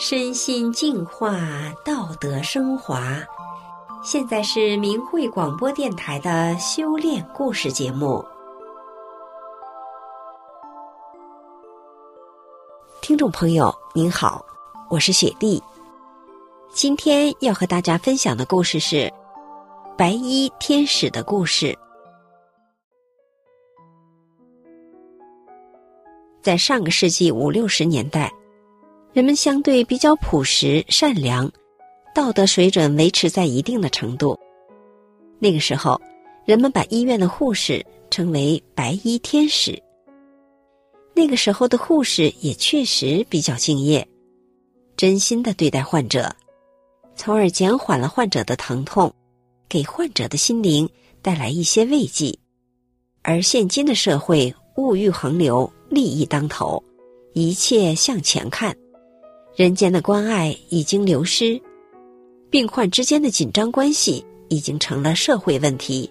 身心净化，道德升华。现在是明慧广播电台的修炼故事节目。听众朋友，您好，我是雪莉。今天要和大家分享的故事是白衣天使的故事。在上个世纪五六十年代。人们相对比较朴实、善良，道德水准维持在一定的程度。那个时候，人们把医院的护士称为“白衣天使”。那个时候的护士也确实比较敬业，真心的对待患者，从而减缓了患者的疼痛，给患者的心灵带来一些慰藉。而现今的社会，物欲横流，利益当头，一切向钱看。人间的关爱已经流失，病患之间的紧张关系已经成了社会问题，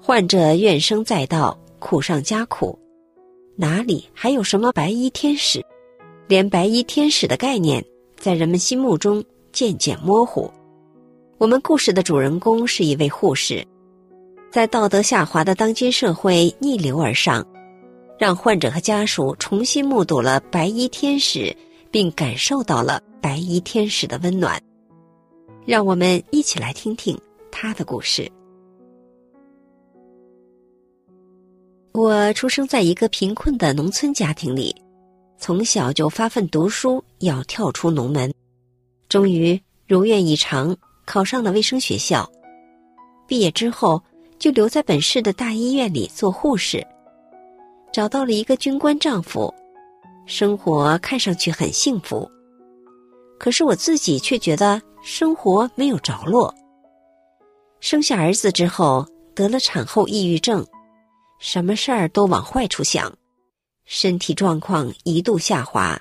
患者怨声载道，苦上加苦，哪里还有什么白衣天使？连白衣天使的概念在人们心目中渐渐模糊。我们故事的主人公是一位护士，在道德下滑的当今社会逆流而上，让患者和家属重新目睹了白衣天使。并感受到了白衣天使的温暖，让我们一起来听听他的故事。我出生在一个贫困的农村家庭里，从小就发奋读书，要跳出农门，终于如愿以偿考上了卫生学校。毕业之后，就留在本市的大医院里做护士，找到了一个军官丈夫。生活看上去很幸福，可是我自己却觉得生活没有着落。生下儿子之后，得了产后抑郁症，什么事儿都往坏处想，身体状况一度下滑，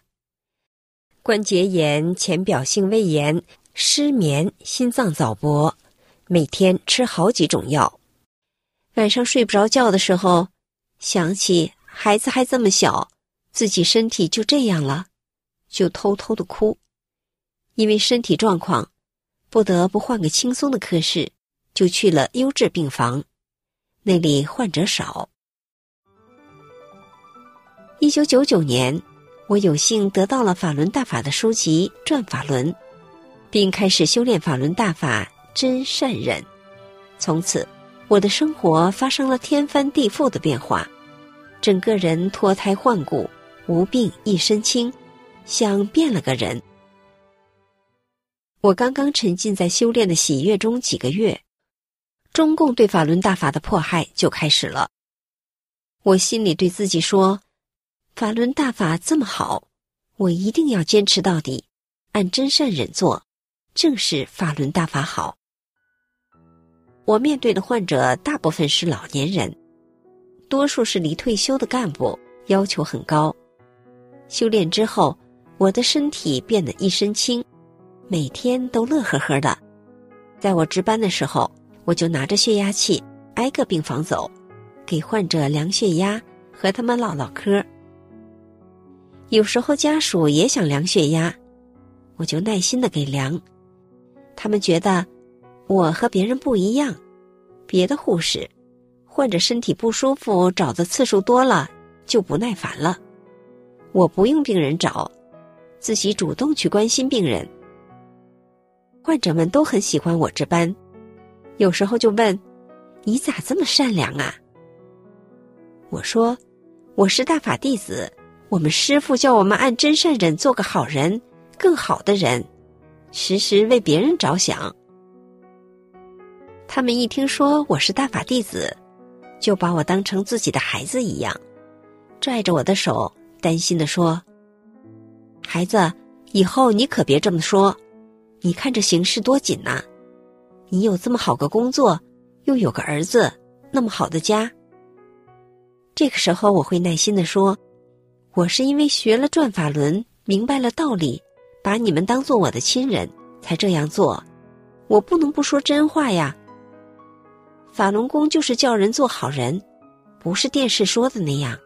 关节炎、浅表性胃炎、失眠、心脏早搏，每天吃好几种药，晚上睡不着觉的时候，想起孩子还这么小。自己身体就这样了，就偷偷的哭，因为身体状况，不得不换个轻松的科室，就去了优质病房，那里患者少。一九九九年，我有幸得到了法轮大法的书籍《转法轮》，并开始修炼法轮大法真善忍，从此我的生活发生了天翻地覆的变化，整个人脱胎换骨。无病一身轻，像变了个人。我刚刚沉浸在修炼的喜悦中几个月，中共对法轮大法的迫害就开始了。我心里对自己说：“法轮大法这么好，我一定要坚持到底，按真善忍做，正是法轮大法好。”我面对的患者大部分是老年人，多数是离退休的干部，要求很高。修炼之后，我的身体变得一身轻，每天都乐呵呵的。在我值班的时候，我就拿着血压器挨个病房走，给患者量血压，和他们唠唠嗑。有时候家属也想量血压，我就耐心的给量。他们觉得我和别人不一样，别的护士患者身体不舒服找的次数多了，就不耐烦了。我不用病人找，自己主动去关心病人。患者们都很喜欢我值班，有时候就问：“你咋这么善良啊？”我说：“我是大法弟子，我们师傅叫我们按真善忍做个好人，更好的人，时时为别人着想。”他们一听说我是大法弟子，就把我当成自己的孩子一样，拽着我的手。担心地说：“孩子，以后你可别这么说。你看这形势多紧呐！你有这么好个工作，又有个儿子，那么好的家。”这个时候，我会耐心地说：“我是因为学了转法轮，明白了道理，把你们当做我的亲人，才这样做。我不能不说真话呀。法轮功就是叫人做好人，不是电视说的那样。”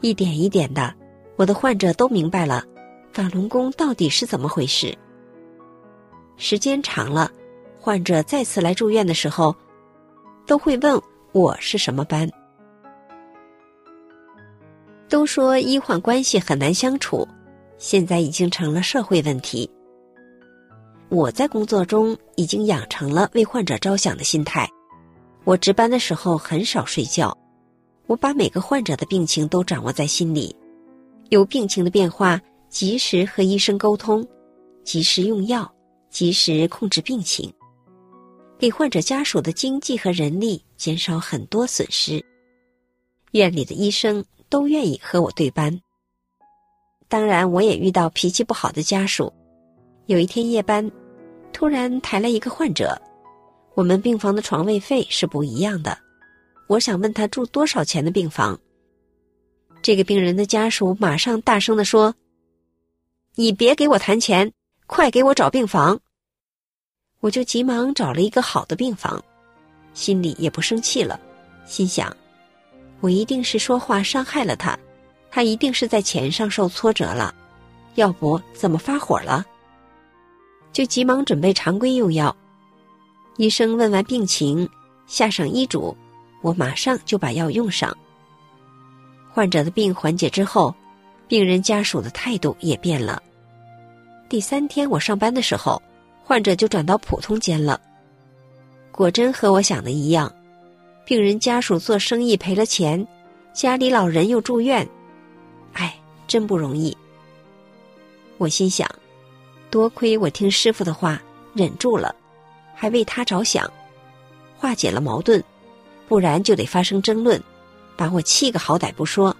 一点一点的，我的患者都明白了，法轮功到底是怎么回事。时间长了，患者再次来住院的时候，都会问我是什么班。都说医患关系很难相处，现在已经成了社会问题。我在工作中已经养成了为患者着想的心态。我值班的时候很少睡觉，我把每个患者的病情都掌握在心里，有病情的变化，及时和医生沟通，及时用药，及时控制病情，给患者家属的经济和人力减少很多损失。院里的医生都愿意和我对班。当然，我也遇到脾气不好的家属。有一天夜班，突然抬来一个患者，我们病房的床位费是不一样的。我想问他住多少钱的病房。这个病人的家属马上大声地说：“你别给我谈钱，快给我找病房。”我就急忙找了一个好的病房，心里也不生气了，心想：我一定是说话伤害了他，他一定是在钱上受挫折了，要不怎么发火了？就急忙准备常规用药，医生问完病情，下上医嘱，我马上就把药用上。患者的病缓解之后，病人家属的态度也变了。第三天我上班的时候，患者就转到普通间了。果真和我想的一样，病人家属做生意赔了钱，家里老人又住院，哎，真不容易。我心想。多亏我听师傅的话，忍住了，还为他着想，化解了矛盾，不然就得发生争论，把我气个好歹不说，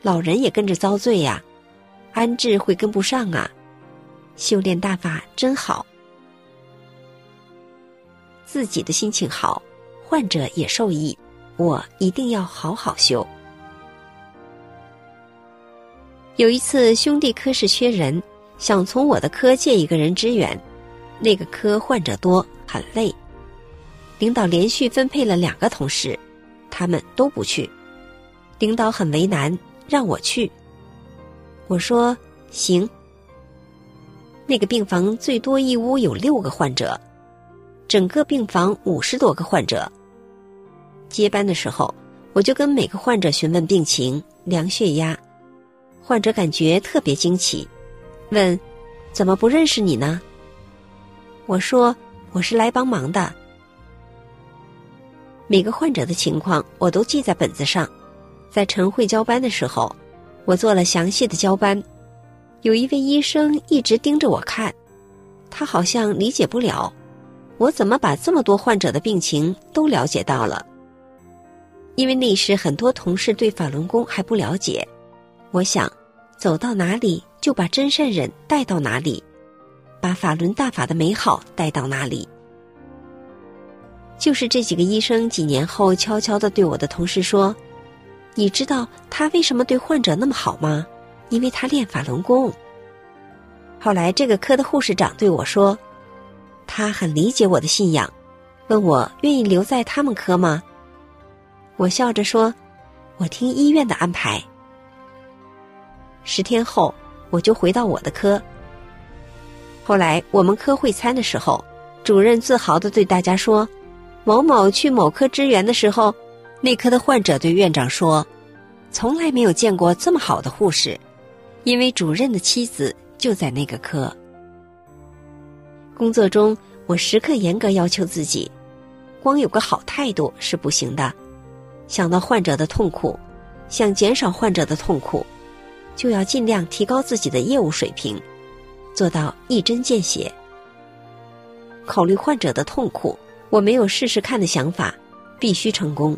老人也跟着遭罪呀，安置会跟不上啊。修炼大法真好，自己的心情好，患者也受益，我一定要好好修。有一次兄弟科室缺人。想从我的科借一个人支援，那个科患者多，很累。领导连续分配了两个同事，他们都不去。领导很为难，让我去。我说行。那个病房最多一屋有六个患者，整个病房五十多个患者。接班的时候，我就跟每个患者询问病情、量血压，患者感觉特别惊奇。问，怎么不认识你呢？我说我是来帮忙的。每个患者的情况我都记在本子上，在晨会交班的时候，我做了详细的交班。有一位医生一直盯着我看，他好像理解不了，我怎么把这么多患者的病情都了解到了。因为那时很多同事对法轮功还不了解，我想走到哪里。就把真善忍带到哪里，把法轮大法的美好带到哪里。就是这几个医生几年后悄悄地对我的同事说：“你知道他为什么对患者那么好吗？因为他练法轮功。”后来这个科的护士长对我说：“他很理解我的信仰，问我愿意留在他们科吗？”我笑着说：“我听医院的安排。”十天后。我就回到我的科。后来我们科会餐的时候，主任自豪的对大家说：“某某去某科支援的时候，那科的患者对院长说，从来没有见过这么好的护士，因为主任的妻子就在那个科。”工作中，我时刻严格要求自己，光有个好态度是不行的。想到患者的痛苦，想减少患者的痛苦。就要尽量提高自己的业务水平，做到一针见血。考虑患者的痛苦，我没有试试看的想法，必须成功。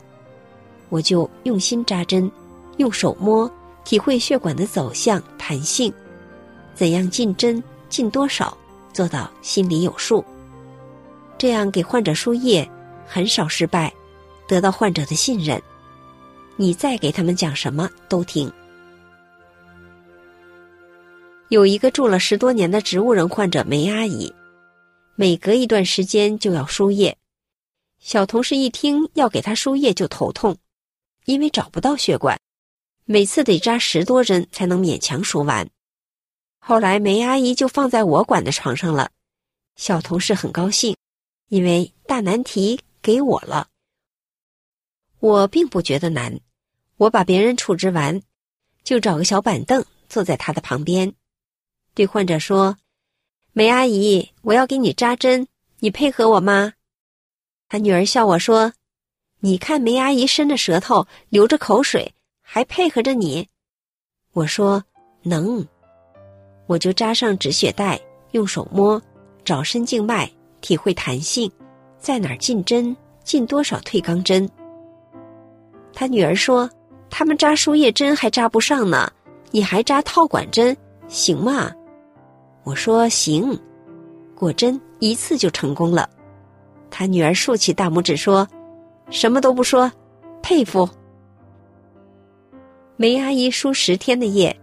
我就用心扎针，用手摸，体会血管的走向、弹性，怎样进针、进多少，做到心里有数。这样给患者输液，很少失败，得到患者的信任。你再给他们讲什么都听。有一个住了十多年的植物人患者梅阿姨，每隔一段时间就要输液。小同事一听要给他输液就头痛，因为找不到血管，每次得扎十多针才能勉强输完。后来梅阿姨就放在我管的床上了，小同事很高兴，因为大难题给我了。我并不觉得难，我把别人处置完，就找个小板凳坐在他的旁边，对患者说：“梅阿姨，我要给你扎针，你配合我吗？”他女儿笑我说：“你看梅阿姨伸着舌头，流着口水，还配合着你。”我说：“能。”我就扎上止血带，用手摸，找深静脉，体会弹性，在哪儿进针，进多少退肛针。他女儿说：“他们扎输液针还扎不上呢，你还扎套管针，行吗？”我说：“行。”果真一次就成功了。他女儿竖起大拇指说：“什么都不说，佩服。”梅阿姨输十天的液。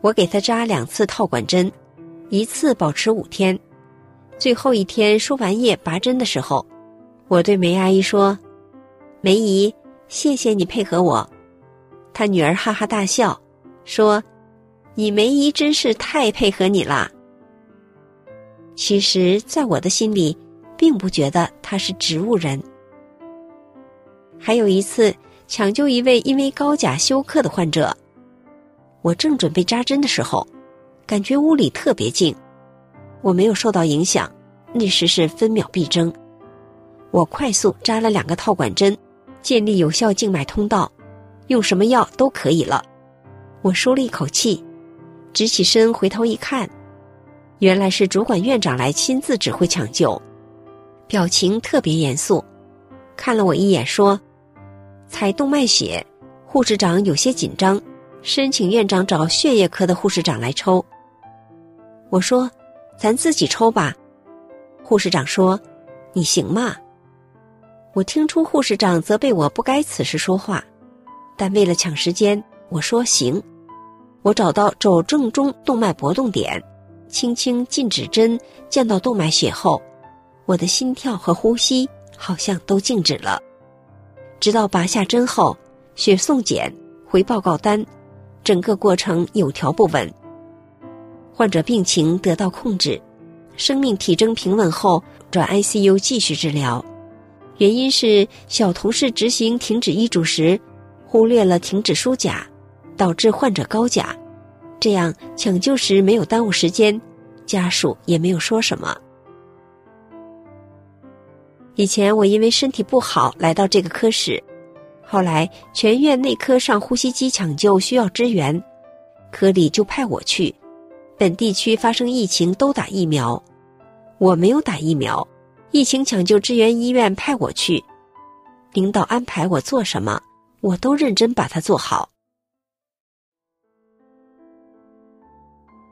我给她扎两次套管针，一次保持五天。最后一天输完液拔针的时候，我对梅阿姨说：“梅姨，谢谢你配合我。”她女儿哈哈大笑，说：“你梅姨真是太配合你了。”其实，在我的心里，并不觉得他是植物人。还有一次，抢救一位因为高钾休克的患者。我正准备扎针的时候，感觉屋里特别静，我没有受到影响。那时是分秒必争，我快速扎了两个套管针，建立有效静脉通道，用什么药都可以了。我舒了一口气，直起身回头一看，原来是主管院长来亲自指挥抢救，表情特别严肃，看了我一眼说：“采动脉血。”护士长有些紧张。申请院长找血液科的护士长来抽。我说：“咱自己抽吧。”护士长说：“你行吗？”我听出护士长责备我不该此时说话，但为了抢时间，我说：“行。”我找到肘正中动脉搏动点，轻轻进指针，见到动脉血后，我的心跳和呼吸好像都静止了。直到拔下针后，血送检回报告单。整个过程有条不紊，患者病情得到控制，生命体征平稳后转 ICU 继续治疗。原因是小同事执行停止医嘱时忽略了停止输钾，导致患者高钾。这样抢救时没有耽误时间，家属也没有说什么。以前我因为身体不好来到这个科室。后来全院内科上呼吸机抢救需要支援，科里就派我去。本地区发生疫情都打疫苗，我没有打疫苗。疫情抢救支援医院派我去，领导安排我做什么，我都认真把它做好。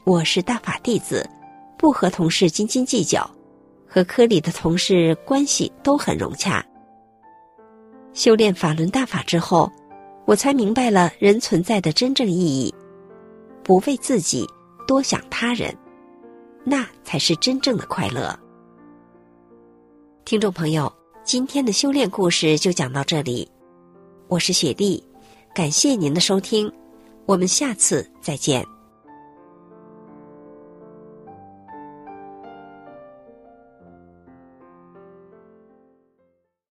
我是大法弟子，不和同事斤斤计较，和科里的同事关系都很融洽。修炼法轮大法之后，我才明白了人存在的真正意义：不为自己，多想他人，那才是真正的快乐。听众朋友，今天的修炼故事就讲到这里，我是雪莉，感谢您的收听，我们下次再见。